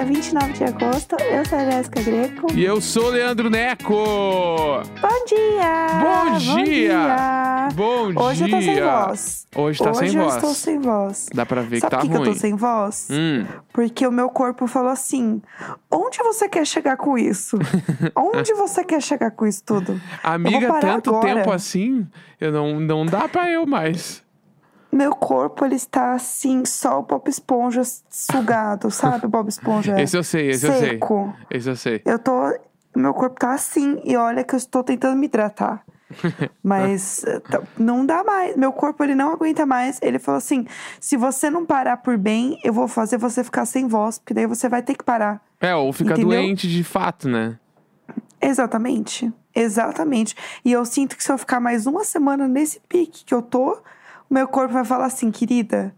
Hoje segunda-feira, 29 de agosto. Eu sou a Jéssica Greco. E eu sou o Leandro Neco! Bom dia! Bom dia! dia! Bom Hoje dia! eu tô sem voz. Hoje tá Hoje sem eu voz. estou sem voz. Dá pra ver Sabe que tá por que, ruim. eu tô sem voz? Hum, Porque o meu corpo falou assim: onde você quer chegar com isso? onde você quer chegar com isso tudo? amiga, tanto agora. tempo assim, eu não, não dá pra eu mais. Meu corpo, ele está assim, só o Bob Esponja sugado, sabe? O Bob Esponja Esse eu sei, esse eu sei. seco. Esse eu sei. Eu tô. Meu corpo tá assim, e olha que eu estou tentando me hidratar. Mas eh, tá- não dá mais. Meu corpo, ele não aguenta mais. Ele falou assim: se você não parar por bem, eu vou fazer você ficar sem voz, porque daí você vai ter que parar. É, ou fica Entendeu? doente de fato, né? Exatamente. Exatamente. E eu sinto que se eu ficar mais uma semana nesse pique que eu tô, meu corpo vai falar assim, querida.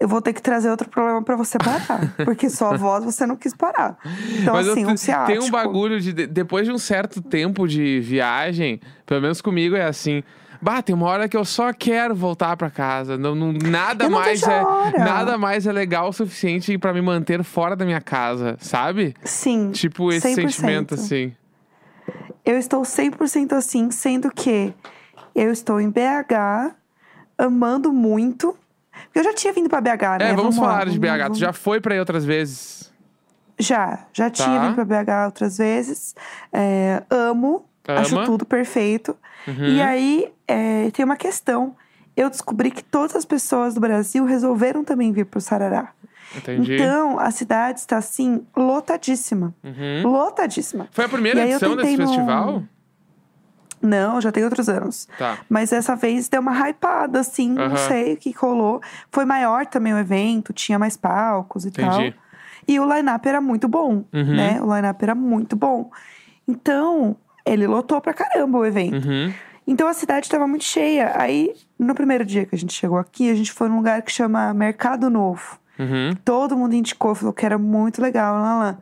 Eu vou ter que trazer outro problema pra você parar. porque sua voz você não quis parar. Então, Mas assim, um ciático. tem um bagulho de, de- depois de um certo tempo de viagem, pelo menos comigo é assim. Bah, tem uma hora que eu só quero voltar pra casa. Não, não- nada não mais é nada mais é legal o suficiente pra me manter fora da minha casa, sabe? Sim. Tipo esse 100%. sentimento assim. Eu estou 100% assim, sendo que eu estou em BH, amando muito. Eu já tinha vindo pra BH, né? É, vamos, lá, falar de vamos- BH. Tu vamos- já foi pra aí outras vezes? Já, já tinha Tá. vindo pra BH outras vezes. É, amo, acho Ama? tudo perfeito. Uhum. E aí, é, tem uma questão. Eu descobri que todas as pessoas do Brasil resolveram também vir pro Sarará. Entendi. Então, a cidade está, assim, lotadíssima. Uhum. Lotadíssima. Foi a primeira edição desse no- festival? Não, já tem outros anos. Tá. Mas dessa vez deu uma hypada, assim, Aham. não sei o que rolou. Foi maior também o evento, tinha mais palcos e tal. Entendi. E o line-up era muito bom, Uhum. né? O line-up era muito bom. Então, ele lotou pra caramba o evento. Uhum. Então a cidade estava muito cheia. Aí, no primeiro dia que a gente chegou aqui, a gente foi num lugar que chama Mercado Novo. Uhum. Todo mundo indicou, falou que era muito legal. Lá, lá.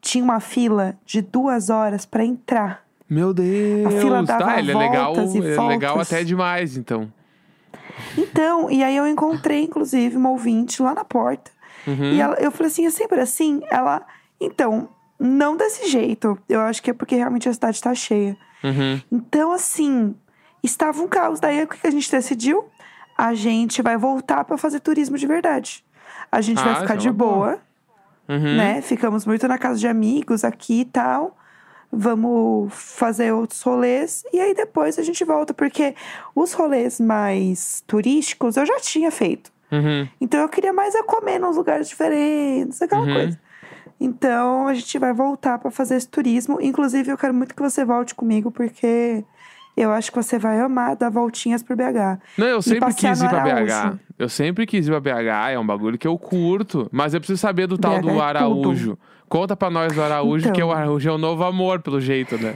Tinha uma fila de duas horas pra entrar. Meu Deus. fila dava tá, ele é legal, e ele é legal até demais, então. Então, e aí eu encontrei, inclusive, uma ouvinte lá na porta. Uhum. E ela, eu falei assim, é sempre assim? Ela, então, não desse jeito. Eu acho que é porque realmente a cidade tá cheia. Uhum. Então, assim, estava um caos. Daí, o que a gente decidiu? A gente vai voltar pra fazer turismo de verdade. A gente Ah, vai ficar é de boa. boa, Uhum. né? Ficamos muito na casa de amigos aqui e tal. Vamos fazer outros rolês. E aí, depois a gente volta. Porque os rolês mais turísticos eu já tinha feito. Uhum. Então eu queria mais é comer nos lugares diferentes, aquela Uhum. coisa. Então a gente vai voltar pra fazer esse turismo. Inclusive, eu quero muito que você volte comigo, porque eu acho que você vai amar dar voltinhas pro BH. Não, eu sempre quis ir pra BH. Eu sempre quis ir pra BH, é um bagulho que eu curto. Mas eu preciso saber do tal BH do é Araújo. Conta pra nós do Araújo, Então. que o Araújo é o novo amor, pelo jeito, né?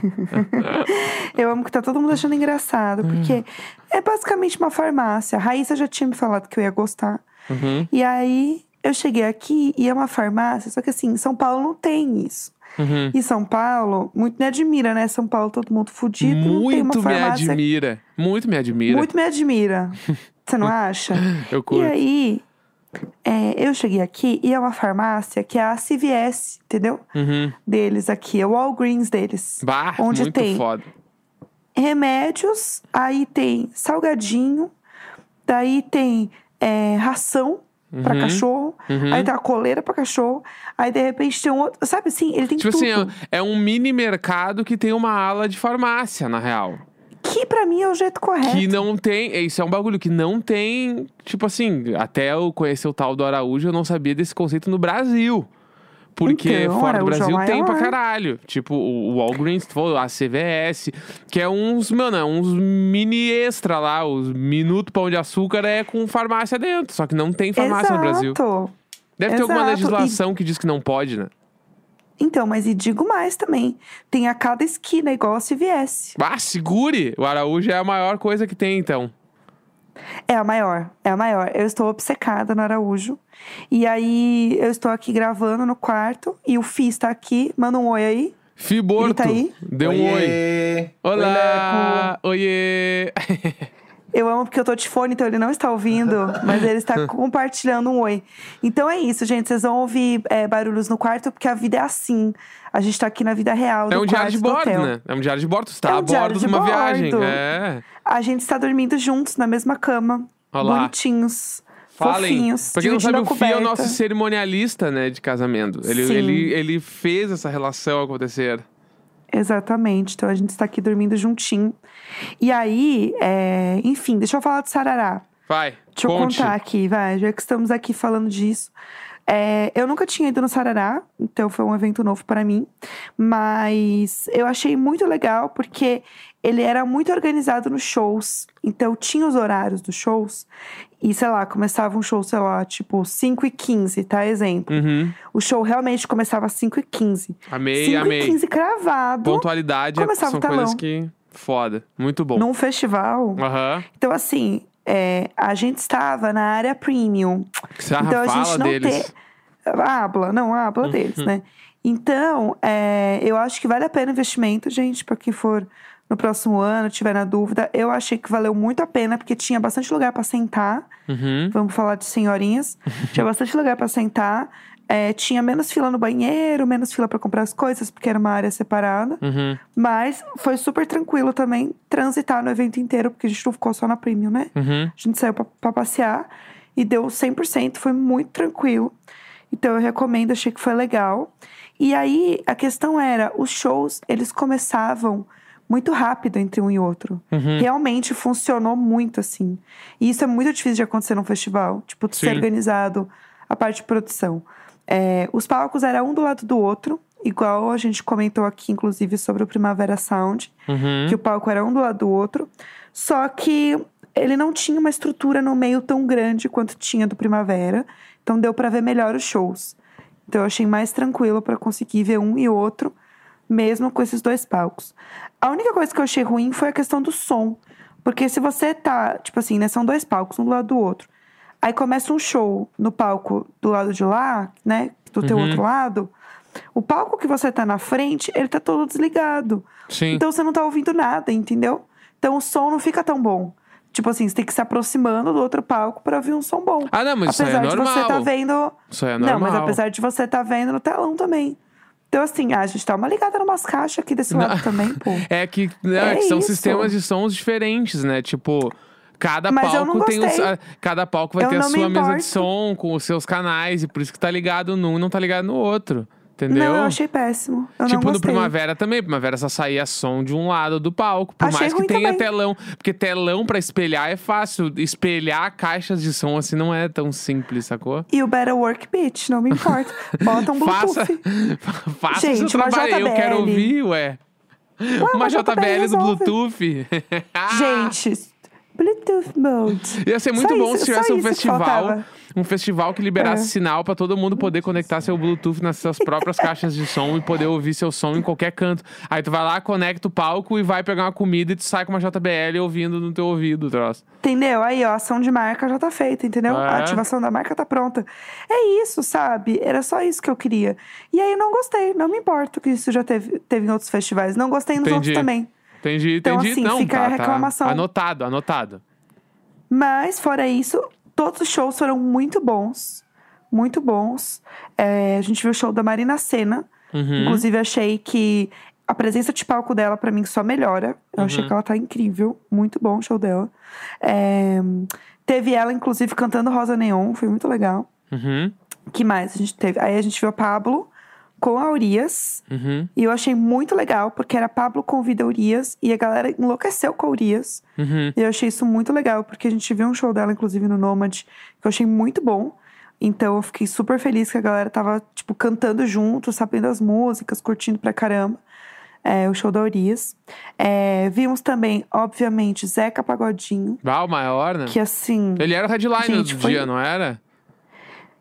Eu amo que tá todo mundo achando engraçado, porque é basicamente uma farmácia. A Raíssa já tinha me falado que eu ia gostar. Uhum. E aí eu cheguei aqui e é uma farmácia, só que assim, em São Paulo não tem isso. Uhum. E São Paulo, muito me admira, né? São Paulo, todo mundo fudido. Muito me admira. Muito me admira. Muito me admira. Você não acha? Eu E curto. aí, é, eu cheguei aqui e é uma farmácia que é a CVS, entendeu? Uhum. Deles aqui, é o Walgreens deles. Bah, Onde tem foda. remédios, aí tem salgadinho, daí tem é, ração pra Uhum. cachorro, Uhum. aí tem a coleira pra cachorro, aí de repente tem um outro. Sabe assim, ele tem Tipo tudo. assim, é é um mini mercado que tem uma ala de farmácia, na real. Que pra mim é o jeito correto. Que não tem. Isso é um bagulho que não tem. Tipo assim, até eu conhecer o tal do Araújo, eu não sabia desse conceito no Brasil. Porque Então, fora do é Brasil o tem pra caralho. Tipo, o Walgreens, a CVS, que é uns, mano, é uns mini extra lá. Os minuto pão de açúcar é com farmácia dentro. Só que não tem farmácia no Brasil. Exato. Deve ter alguma Exato, legislação que diz que não pode, né? Então, mas e digo mais também. Tem a cada esquina, igual a CVS. Ah, segure! O Araújo é a maior coisa que tem, então. É a maior, é a maior. Eu estou obcecada no Araújo. E aí, eu estou aqui gravando no quarto. E o Fih está aqui. Manda um oi aí. Fiborto, Ele tá aí? deu um oi. Oiê! Olá! Oiê! Eu amo porque eu tô de fone, então ele não está ouvindo, mas ele está compartilhando um oi. Então é isso, gente. Vocês vão ouvir é, barulhos no quarto, porque a vida é assim. A gente tá aqui na vida real. É um diário de bordo, né? É um diário de bordo. Você tá É um a bordo de uma viagem. bordo. É. A gente está dormindo juntos na mesma cama. Olá. Bonitinhos. Falem. Fofinhos. Pra quem não sabe, o Fih é o nosso cerimonialista, né, de casamento. Ele, Sim. ele, ele fez essa relação acontecer. Exatamente. Então a gente está aqui dormindo juntinho. E aí, é, enfim, deixa eu falar do Sarará. Vai, Deixa eu conte. contar aqui, vai, já que estamos aqui falando disso. É, eu nunca tinha ido no Sarará, então foi um evento novo para mim. Mas eu achei muito legal porque ele era muito organizado nos shows. Então tinha os horários dos shows. E, sei lá, começava um show, sei lá, tipo 5 e 15, tá? Exemplo. Uhum. O show realmente começava às 5 e 15. Amei, 5 amei. e 15 cravado Pontualidade é- Começava são o coisas que. Foda. Muito bom. num festival. Aham. Então, assim, é, a gente estava na área premium. Sarra Então a gente não deles. tem. Habla, não, habla deles, né? Então, é, eu acho que vale a pena o investimento, gente, para quem for no próximo ano, tiver na dúvida. Eu achei que valeu muito a pena, porque tinha bastante lugar para sentar. Uhum. Vamos falar de senhorinhas. tinha bastante lugar para sentar. É, tinha menos fila no banheiro, menos fila para comprar as coisas, porque era uma área separada. Uhum. Mas foi super tranquilo também transitar no evento inteiro, porque a gente não ficou só na premium, né? Uhum. A gente saiu pra passear e deu 100%, foi muito tranquilo. Então eu recomendo, achei que foi legal. E aí a questão era, os shows, eles começavam muito rápido entre um e outro. Uhum. Realmente funcionou muito assim. E isso é muito difícil de acontecer num festival, tipo, ser organizado a parte de produção. É, os palcos eram um do lado do outro, igual a gente comentou aqui, inclusive, sobre o Primavera Sound Uhum. que o palco era um do lado do outro. Só que ele não tinha uma estrutura no meio tão grande quanto tinha do Primavera. Então deu pra ver melhor os shows. Então eu achei mais tranquilo pra conseguir ver um e outro, mesmo com esses dois palcos. A única coisa que eu achei ruim foi a questão do som. Porque se você tá, tipo assim, né, são dois palcos, um do lado do outro. Aí começa um show no palco do lado de lá, né, do teu Uhum. outro lado. O palco que você tá na frente, ele tá todo desligado. Sim. Então você não tá ouvindo nada, entendeu? Então o som não fica tão bom. Tipo assim, você tem que se aproximando do outro palco pra ouvir um som bom. Ah, não, mas isso aí apesar é de normal. você tá vendo. Isso aí é Não, normal. mas apesar de você tá vendo no telão também. Então, assim, ah, a gente tá uma ligada numas caixas aqui desse lado também, pô. É que, né, É que são isso. sistemas de sons diferentes, né? Tipo, cada Mas palco não tem os, a- cada palco vai Eu ter a não me sua mesa de som com os seus canais e por isso que tá ligado num e não tá ligado no outro. Entendeu? Não, eu achei péssimo. Eu tipo no. Primavera também. Primavera só saía som de um lado do palco. Por Achei mais que tenha também. telão. Porque telão pra espelhar é fácil. Espelhar caixas de som assim não é tão simples, sacou? E o Better Work Bitch, não me importa. Bota um Bluetooth. Faça, faça Gente, seu uma trabalho. Eu quero JBL. ouvir, ué. Ué, Uma JBL do resolve. Bluetooth. Gente, Bluetooth mode. Ia ser muito Só bom isso- se tivesse um festival. Um festival que liberasse É. sinal pra todo mundo poder conectar seu Bluetooth nas suas próprias caixas de som e poder ouvir seu som em qualquer canto. Aí tu vai lá, conecta o palco e vai pegar uma comida e tu sai com uma JBL ouvindo no teu ouvido, troço. Entendeu? Aí, ó, a ação de marca já tá feita, entendeu? É. A ativação da marca tá pronta. É isso, sabe? Era só isso que eu queria. E aí eu não gostei, não me importo que isso já teve, teve em outros festivais. Não gostei nos Entendi. outros também. Entendi, Então, entendi. assim, Não, fica tá, a tá. reclamação. Anotado, anotado. Mas, fora isso, todos os shows foram muito bons. Muito bons. É, a gente viu o show da Marina Senna. Uhum. Inclusive, achei que a presença de palco dela, pra mim, só melhora. Eu achei Uhum. que ela tá incrível. Muito bom o show dela. É, teve ela, inclusive, cantando Rosa Neon. Foi muito legal. Uhum. que mais a gente teve? Aí a gente viu a Pablo com a Urias. Uhum. E eu achei muito legal, porque era Pablo convida a Urias. E a galera enlouqueceu com a Urias. Uhum. E eu achei isso muito legal, porque a gente viu um show dela, inclusive, no Nomad, que eu achei muito bom. Então eu fiquei super feliz que a galera tava, tipo, cantando junto, sabendo as músicas, curtindo pra caramba. É, o show da Urias. É, vimos também, obviamente, Zeca Pagodinho, Ah, o maior, né? que assim. Ele era o headliner Gente, do foi- dia, não era?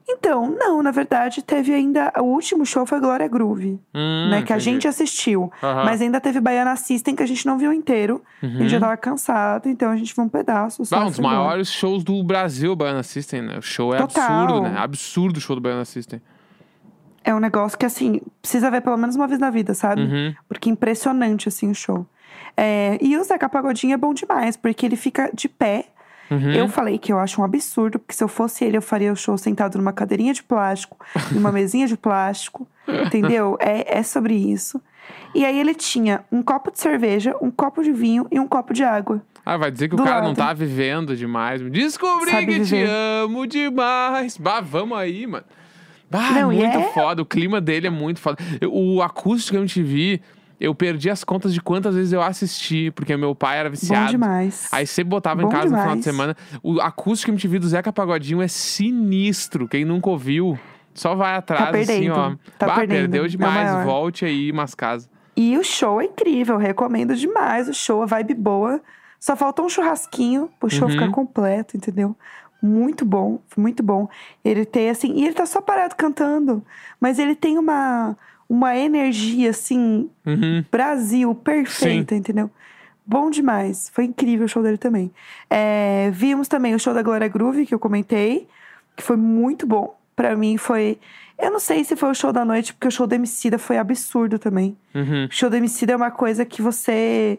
Então, não, na verdade, teve ainda. O último show foi Glória Groove, Hum, né? Que a entendi. gente assistiu. Aham. Mas ainda teve Baiana System, que a gente não viu inteiro. A Uhum. gente já tava cansado, então a gente viu um pedaço. Só Ah, um dos maiores shows do Brasil, Baiana System, né? O show é Total. absurdo, né? Absurdo o show do Baiana System. é um negócio que, assim, precisa ver pelo menos uma vez na vida, sabe? Uhum. Porque é impressionante, assim, o show. É, e o Zeca Pagodinho é bom demais, porque ele fica de pé. Uhum. Eu falei que eu acho um absurdo, porque se eu fosse ele, eu faria o show sentado numa cadeirinha de plástico, numa mesinha de plástico, entendeu? É, é sobre isso. E aí ele tinha um copo de cerveja, um copo de vinho e um copo de água. Ah, vai dizer que Do o cara não lado. tá vivendo demais. Descobri Sabe que te viver. amo demais. Bah, vamos aí, mano. Bah, Não, muito é- foda. O clima dele é muito foda. O acústico MTV, eu perdi as contas de quantas vezes eu assisti, porque meu pai era Bom viciado. demais. Aí sempre botava em Bom casa no final de demais. semana. O acústico MTV do Zeca Pagodinho é sinistro. Quem nunca ouviu, só vai atrás, assim, perdendo. ó. Tá bah, perdendo. perdeu demais. Volte aí, mas casa. E o show é incrível, recomendo demais o show, a vibe boa. Só faltou um churrasquinho pro show Uhum. ficar completo, entendeu? Muito bom, muito bom. Ele tem assim, e ele tá só parado cantando, mas ele tem uma uma energia assim, Uhum. Brasil perfeita, entendeu? Bom demais. Foi incrível o show dele também. É, vimos também o show da Glória Groove, que eu comentei, que foi muito bom. Pra mim foi. Eu não sei se foi o show da noite, porque o show da Emicida foi absurdo também. Uhum. O show do Emicida é uma coisa que você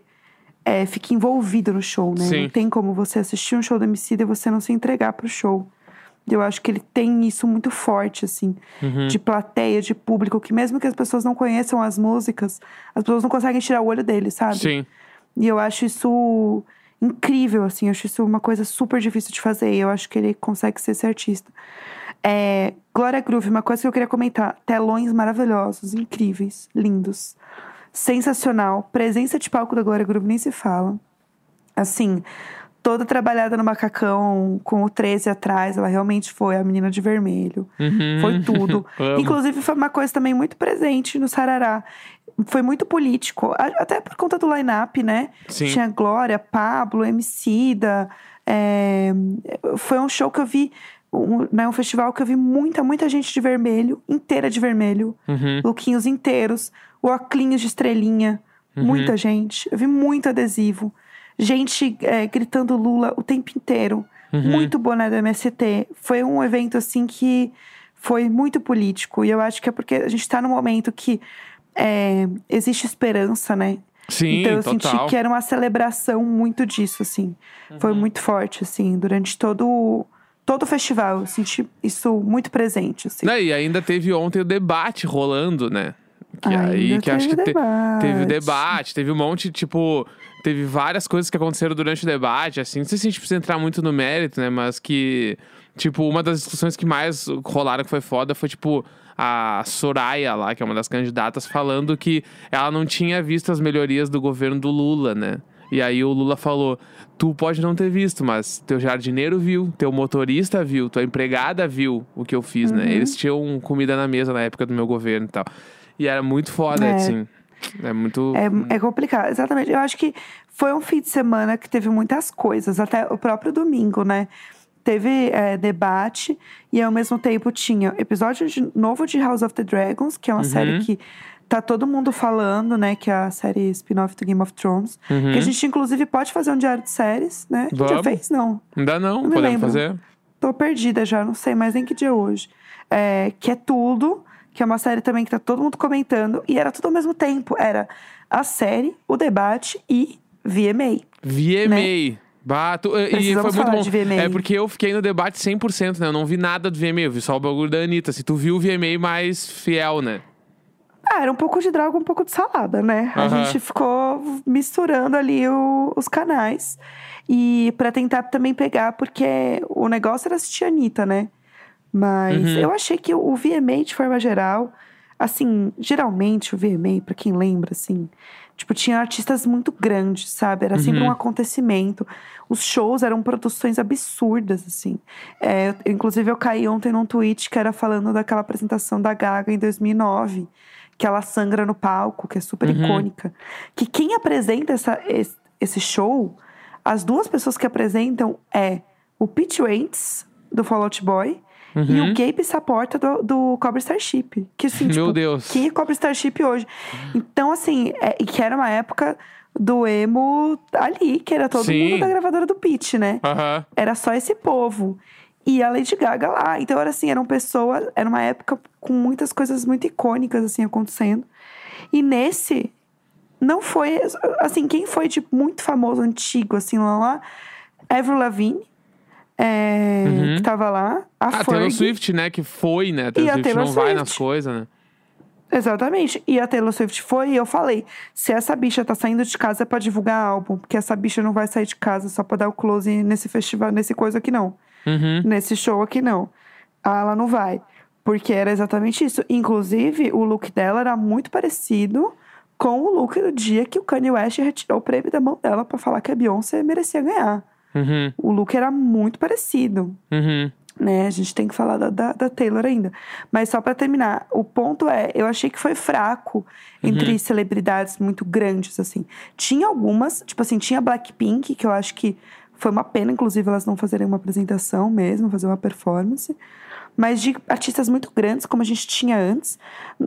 é, fica envolvido no show, né? Sim. Não tem como você assistir um show do Emicida e você não se entregar pro show. Eu acho que ele tem isso muito forte, assim, Uhum. de plateia, de público, que mesmo que as pessoas não conheçam as músicas, as pessoas não conseguem tirar o olho dele, sabe? Sim. E eu acho isso incrível, assim. Eu acho isso uma coisa super difícil de fazer. E eu acho que ele consegue ser esse artista. É, Glória Groove, uma coisa que eu queria comentar. Telões maravilhosos, incríveis, lindos. Sensacional. Presença de palco da Glória Groove nem se fala. Assim, toda trabalhada no macacão, com o 13 atrás. Ela realmente foi a menina de vermelho. Uhum. Foi tudo. Inclusive, foi uma coisa também muito presente no Sarará. Foi muito político, até por conta do line-up, né? Sim. Tinha Glória, Pablo, Emicida. É... Foi um show que eu vi, um, né, um festival que eu vi muita, muita gente de vermelho, inteira de vermelho. Uhum. Lookinhos inteiros, óculos de estrelinha. Uhum. Muita gente. Eu vi muito adesivo. Gente é, gritando Lula o tempo inteiro. Uhum. Muito boné do MST. Foi um evento, assim, que foi muito político. E eu acho que é porque a gente tá num momento que é, existe esperança, né? Sim, então eu total. senti que era uma celebração muito disso, assim. Foi Uhum. muito forte, assim, durante todo, todo o festival. Eu senti isso muito presente, assim. E ainda teve ontem o debate rolando, né? Que aí Ainda que acho que teve te- debate. teve o debate, teve um monte, tipo, teve várias coisas que aconteceram durante o debate, assim, não sei se a gente precisa entrar muito no mérito, né? Mas que, tipo, uma das discussões que mais rolaram que foi foda foi, tipo, a Soraya lá, que é uma das candidatas, falando que ela não tinha visto as melhorias do governo do Lula, né? E aí o Lula falou: Tu pode não ter visto, mas teu jardineiro viu, teu motorista viu, tua empregada viu o que eu fiz, Uhum. né? Eles tinham comida na mesa na época do meu governo e tal. E era muito foda, É. assim. É muito. É, é complicado, exatamente. Eu acho que foi um fim de semana que teve muitas coisas, até o próprio domingo, né? Teve é, debate e ao mesmo tempo tinha episódio de- novo de House of the Dragons, que é uma Uhum. série que tá todo mundo falando, né? Que é a série spin-off do Game of Thrones. Uhum. Que a gente, inclusive, pode fazer um diário de séries, né? Já fez? Não. Ainda não, me podemos lembro. fazer. Tô perdida já, não sei mais nem que dia é hoje. É, que é tudo, que é uma série também que tá todo mundo comentando. E era tudo ao mesmo tempo. Era a série, o debate e VMA. VMA. Bah, tu- e- Né? Foi muito bom. É porque eu fiquei no debate 100%, né? Eu não vi nada do VMA, eu vi só o bagulho da Anitta. Se tu viu o VMA mais fiel, né? Ah, era um pouco de droga, um pouco de salada, né? A gente ficou misturando ali o- os canais. E pra tentar também pegar, porque o negócio era assistir a Anitta, né? Mas Uhum. eu achei que o VMA, de forma geral, assim, geralmente o VMA, pra quem lembra, assim, tipo, tinha artistas muito grandes, sabe? Era sempre Uhum. um acontecimento. Os shows eram produções absurdas, assim. É, inclusive, eu caí ontem num tweet que era falando daquela apresentação da Gaga em 2009, que ela sangra no palco, que é super Uhum. icônica. Que quem apresenta essa, esse, esse show, as duas pessoas que apresentam é o Pete Wentz, do Fall Out Boy, e Uhum. o Gabe Saporta do, do Cobra Starship. Que assim, Meu tipo, Deus. quem é Cobra Starship hoje? Então, assim, é, e que era uma época do emo ali, que era todo Sim. mundo da gravadora do Pete, né? Aham. Era só esse povo. e a Lady Gaga lá. Então era assim, eram pessoas, era uma época com muitas coisas muito icônicas assim acontecendo. E nesse não foi assim, quem foi tipo muito famoso antigo assim lá lá, Avril Lavigne, é, Uhum. que tava lá, a A Fergie, Taylor Swift, né? Que foi, né? A Taylor E a Swift Taylor não vai Swift. nas coisas, né? Exatamente. E a Taylor Swift foi e eu falei: se essa bicha tá saindo de casa é pra divulgar álbum, porque essa bicha não vai sair de casa só pra dar o close nesse festival, nesse coisa aqui não. Uhum. Nesse show aqui não. Ah, ela não vai. Porque era exatamente isso. Inclusive, o look dela era muito parecido com o look do dia que o Kanye West retirou o prêmio da mão dela pra falar que a Beyoncé merecia ganhar. Uhum. O look era muito parecido Uhum. né? A gente tem que falar da, da, da Taylor ainda. Mas só pra terminar, o ponto é, eu achei que foi fraco entre celebridades muito grandes, assim. Tinha algumas, tipo assim, tinha Blackpink, que eu acho que foi uma pena, inclusive, elas não fazerem uma apresentação mesmo, fazer uma performance. Mas de artistas muito grandes, como a gente tinha antes.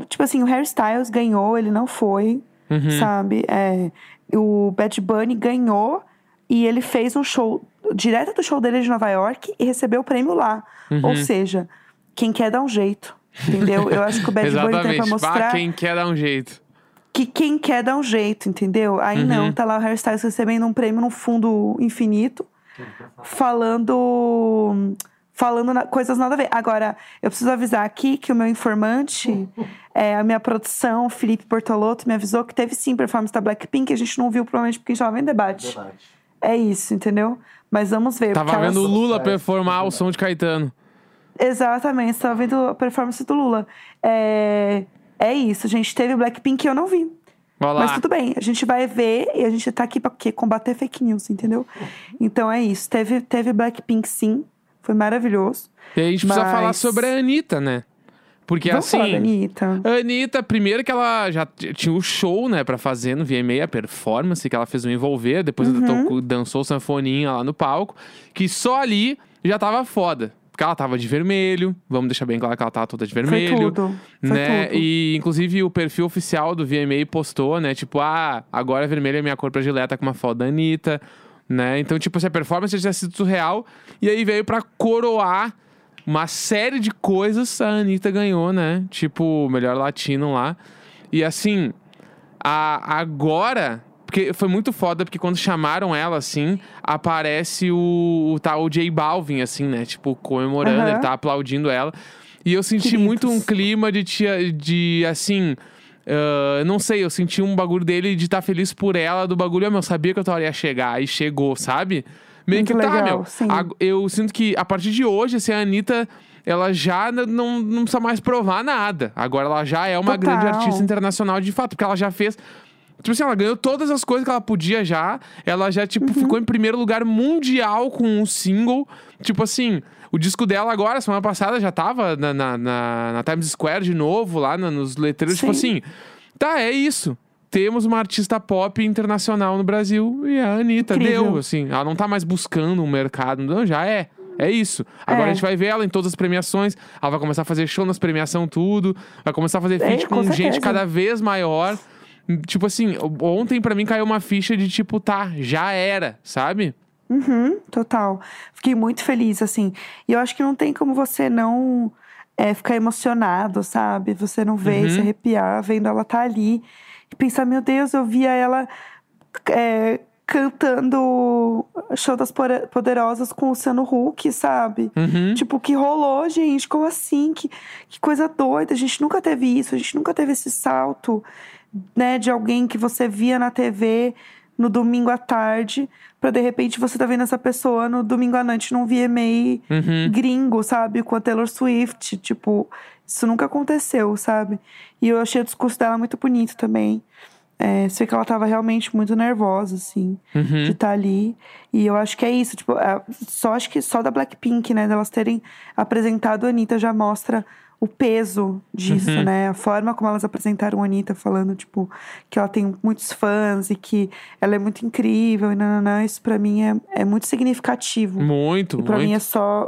Tipo assim, o Harry Styles ganhou, ele não foi, Uhum. sabe? É, o Bad Bunny ganhou e ele fez um show direto do show dele de Nova York e recebeu o prêmio lá. Uhum. Ou seja, quem quer dar um jeito. Entendeu? Eu acho que o Bad Bunny tem pra mostrar Bah, quem quer dar um jeito. que quem quer dar um jeito, entendeu? Aí Uhum. não, tá lá o Harry Styles recebendo um prêmio no fundo infinito, falando falando na- coisas nada a ver. Agora, eu preciso avisar aqui que o meu informante, é, a minha produção, Felipe Portolotto, me avisou que teve sim performance da Blackpink, a gente não viu provavelmente porque a gente tava vendo debate. Debate. É isso, entendeu? Mas vamos ver. Tava vendo o elas- Lula É, performar o som de Caetano. Exatamente, você tava vendo a performance do Lula. É, é isso, gente. Teve Blackpink e eu não vi. Olha lá. Mas tudo bem, a gente vai ver e a gente tá aqui pra quê? combater fake news, entendeu? Então é isso. Teve, teve Blackpink sim, foi maravilhoso. E aí a gente precisa Mas- falar sobre a Anitta, né? Porque Vamos falar da assim. Anitta. A Anitta, primeiro que ela já tinha o show, né, pra fazer no VMA, a performance, que ela fez um envolver, depois Uhum. ela tocou- dançou sanfoninha lá no palco, que só ali já tava foda. Porque ela tava de vermelho, vamos deixar bem claro que ela tava toda de Foi vermelho. tudo. Foi né? tudo. E inclusive o perfil oficial do VMA postou, né? Tipo, ah, agora vermelho é minha cor predileta com uma foto da Anitta, né? Então, tipo, se a performance já tinha sido surreal, e aí veio pra coroar uma série de coisas, a Anitta ganhou, né? Tipo, melhor latino lá. E assim, a, agora. Porque foi muito foda, porque quando chamaram ela, assim, aparece o, o tal J Balvin, assim, né? Tipo, comemorando, Aham. ele tá aplaudindo ela. E eu senti Queridos. muito um clima de, tia, de assim. ah, não sei, eu senti um bagulho dele de estar feliz por ela, do bagulho, "Ah, meu, eu sabia que hora ia chegar, e chegou, sabe? Meio Muito que tá, legal, meu. sim. eu sinto que a partir de hoje, assim, a Anitta, ela já não, não precisa mais provar nada. Agora ela já é uma Total. grande artista internacional de fato, porque ela já fez. Tipo assim, ela ganhou todas as coisas que ela podia já. Ela já, tipo, Uhum. ficou em primeiro lugar mundial com um single. Tipo assim, o disco dela agora, semana passada, já tava na, na, na- na Times Square de novo, lá na- nos letreiros. Tipo Sim. assim, tá, é isso. Temos uma artista pop internacional no Brasil e a Anitta Incrível. deu, assim. Ela não tá mais buscando um mercado, não, já é. É isso. Agora É. a gente vai ver ela em todas as premiações. Ela vai começar a fazer show nas premiações, tudo. Vai começar a fazer É, feat com com, gente cada vez maior. Tipo assim, ontem pra mim caiu uma ficha de tipo, tá, já era, sabe? Uhum, total. Fiquei muito feliz, assim. E eu acho que não tem como você não é, ficar emocionado, sabe? Você não ver, Uhum. se arrepiar, vendo ela tá ali. E pensar, meu Deus, eu via ela é, cantando Show das Poderosas com o Luciano Huck, sabe? Uhum. Tipo, que rolou, gente? Como assim? Que, que coisa doida. A gente nunca teve isso, a gente nunca teve esse salto, né, de alguém que você via na TV no domingo à tarde, pra de repente você tá vendo essa pessoa no domingo à noite num VMA Uhum. gringo, sabe? Com a Taylor Swift. Tipo, isso nunca aconteceu, sabe? E eu achei o discurso dela muito bonito também. É, você vê que ela tava realmente muito nervosa, assim de Uhum. estar ali. E eu acho que é isso, tipo, é, só acho que só da Blackpink, né, delas terem apresentado a Anitta já mostra o peso disso, Uhum. né? A forma como elas apresentaram a Anitta, falando, tipo, que ela tem muitos fãs e que ela é muito incrível e nananã, isso pra mim é, é muito significativo. Muito, E pra muito. mim é só.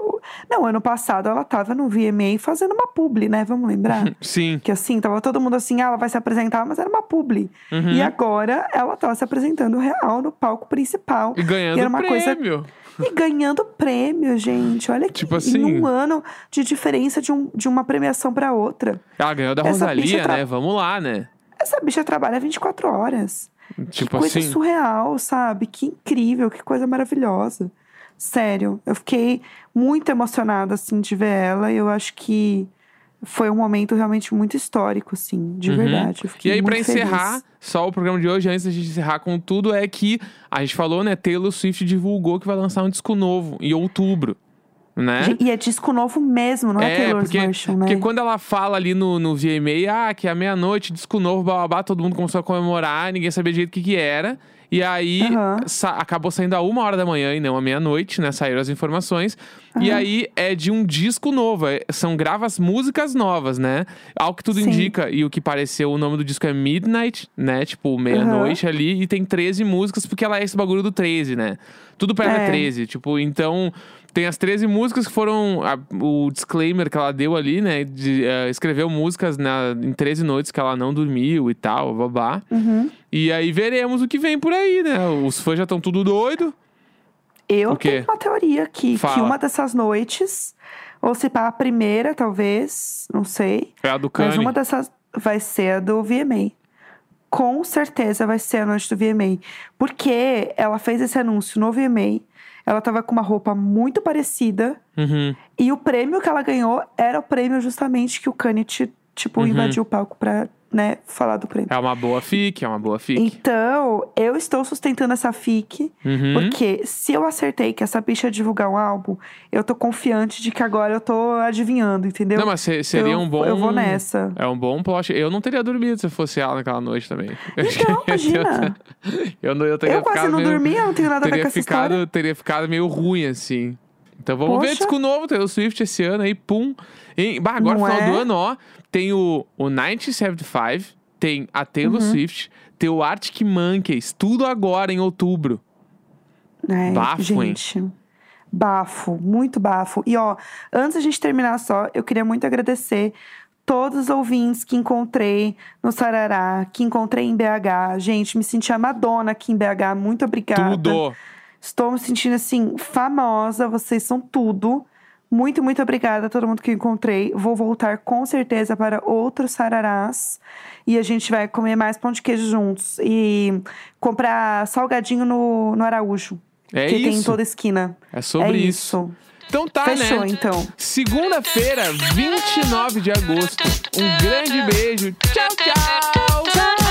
Não, ano passado ela tava no VMA fazendo uma publi, né? Vamos lembrar? Sim. Que assim, tava todo mundo assim, ah, ela vai se apresentar, mas era uma publi. Uhum. E agora ela tava se apresentando real no palco principal. E ganhando E era uma coisa prêmio. E ganhando prêmio, gente. Olha que Tipo assim- em um ano de diferença de, um, de uma premiação pra outra. Ela ganhou da Essa Rosalia, né? Vamos lá, né? Essa bicha trabalha 24 horas. Tipo que coisa assim. surreal, sabe? Que incrível, que coisa maravilhosa. Sério, eu fiquei muito emocionada, assim, de ver ela. E eu acho que foi um momento realmente muito histórico, assim, de Uhum. verdade. E aí, feliz. encerrar, só o programa de hoje, antes da gente encerrar com tudo, é que a gente falou, né? Taylor Swift divulgou que vai lançar um disco novo em outubro, né? E é disco novo mesmo, não é, Taylor's porque, version, né? porque quando ela fala ali no, no VMA, ah, que é meia-noite, disco novo, bababá, todo mundo começou a comemorar, ninguém sabia direito o que que era. E aí, Aham. sa- acabou saindo a uma hora da manhã e não à meia-noite, né? Saíram as informações. E Aham. aí, é de um disco novo. é- são gravas músicas novas, né? Ao que tudo Sim. indica, e o que pareceu, o nome do disco é Midnight, né? Tipo, meia-noite ali. E tem 13 músicas, porque ela é esse bagulho do 13, né? Tudo pra ela É. 13. Tipo, então... Tem as 13 músicas que foram a- o disclaimer que ela deu ali, né? De, eh, escreveu músicas na, em 13 noites que ela não dormiu e tal, babá. Uhum. E aí veremos o que vem por aí, né? Os fãs já estão tudo doido. Eu tenho uma teoria aqui, que Fala. uma dessas noites, ou se pá, a primeira, talvez, não sei. É a do Mas Kanye. uma dessas vai ser a do VMA. Com certeza vai ser a noite do VMA. Porque ela fez esse anúncio no VMA. Ela tava com uma roupa muito parecida. Uhum. E o prêmio que ela ganhou era o prêmio justamente que o Kanye, ti- tipo, Uhum. invadiu o palco pra, né, falar do prêmio. É uma boa fic, é uma boa fic. Então, eu estou sustentando essa fic. Uhum. Porque se eu acertei que essa bicha ia divulgar um álbum, eu tô confiante de que agora eu tô adivinhando, entendeu? Não, mas se- seria eu, um bom. Eu vou nessa. É um bom plot. Eu não teria dormido se fosse ela naquela noite também. Então, imagina. eu não eu teria Eu quase não meio... dormi, eu não tenho nada a ver com essa ficado, história. teria ficado meio ruim, assim. Então vamos ver Poxa. disco novo, Taylor Swift esse ano aí, pum. Em, bah, agora no Não final é? do ano, ó, tem o, o 1975, tem a Taylor Uhum. Swift, tem o Arctic Monkeys, tudo agora em outubro. É, Bafo, hein? gente. Bafo, muito bafo. E ó, antes da gente terminar só, eu queria muito agradecer todos os ouvintes que encontrei no Sarará, que encontrei em BH. Gente, me senti a Madonna aqui em BH. Muito obrigada. Tudo. Estou me sentindo assim, famosa. Vocês são tudo. Muito, muito obrigada a todo mundo que eu encontrei. Vou voltar com certeza para outros sararás. E a gente vai comer mais pão de queijo juntos. E comprar salgadinho no, no Araújo. É que tem em isso. toda esquina. É sobre é isso. isso. Então tá, Fechou, né? então. Segunda-feira, 29 de agosto. Um grande beijo. Tchau, tchau. Tchau!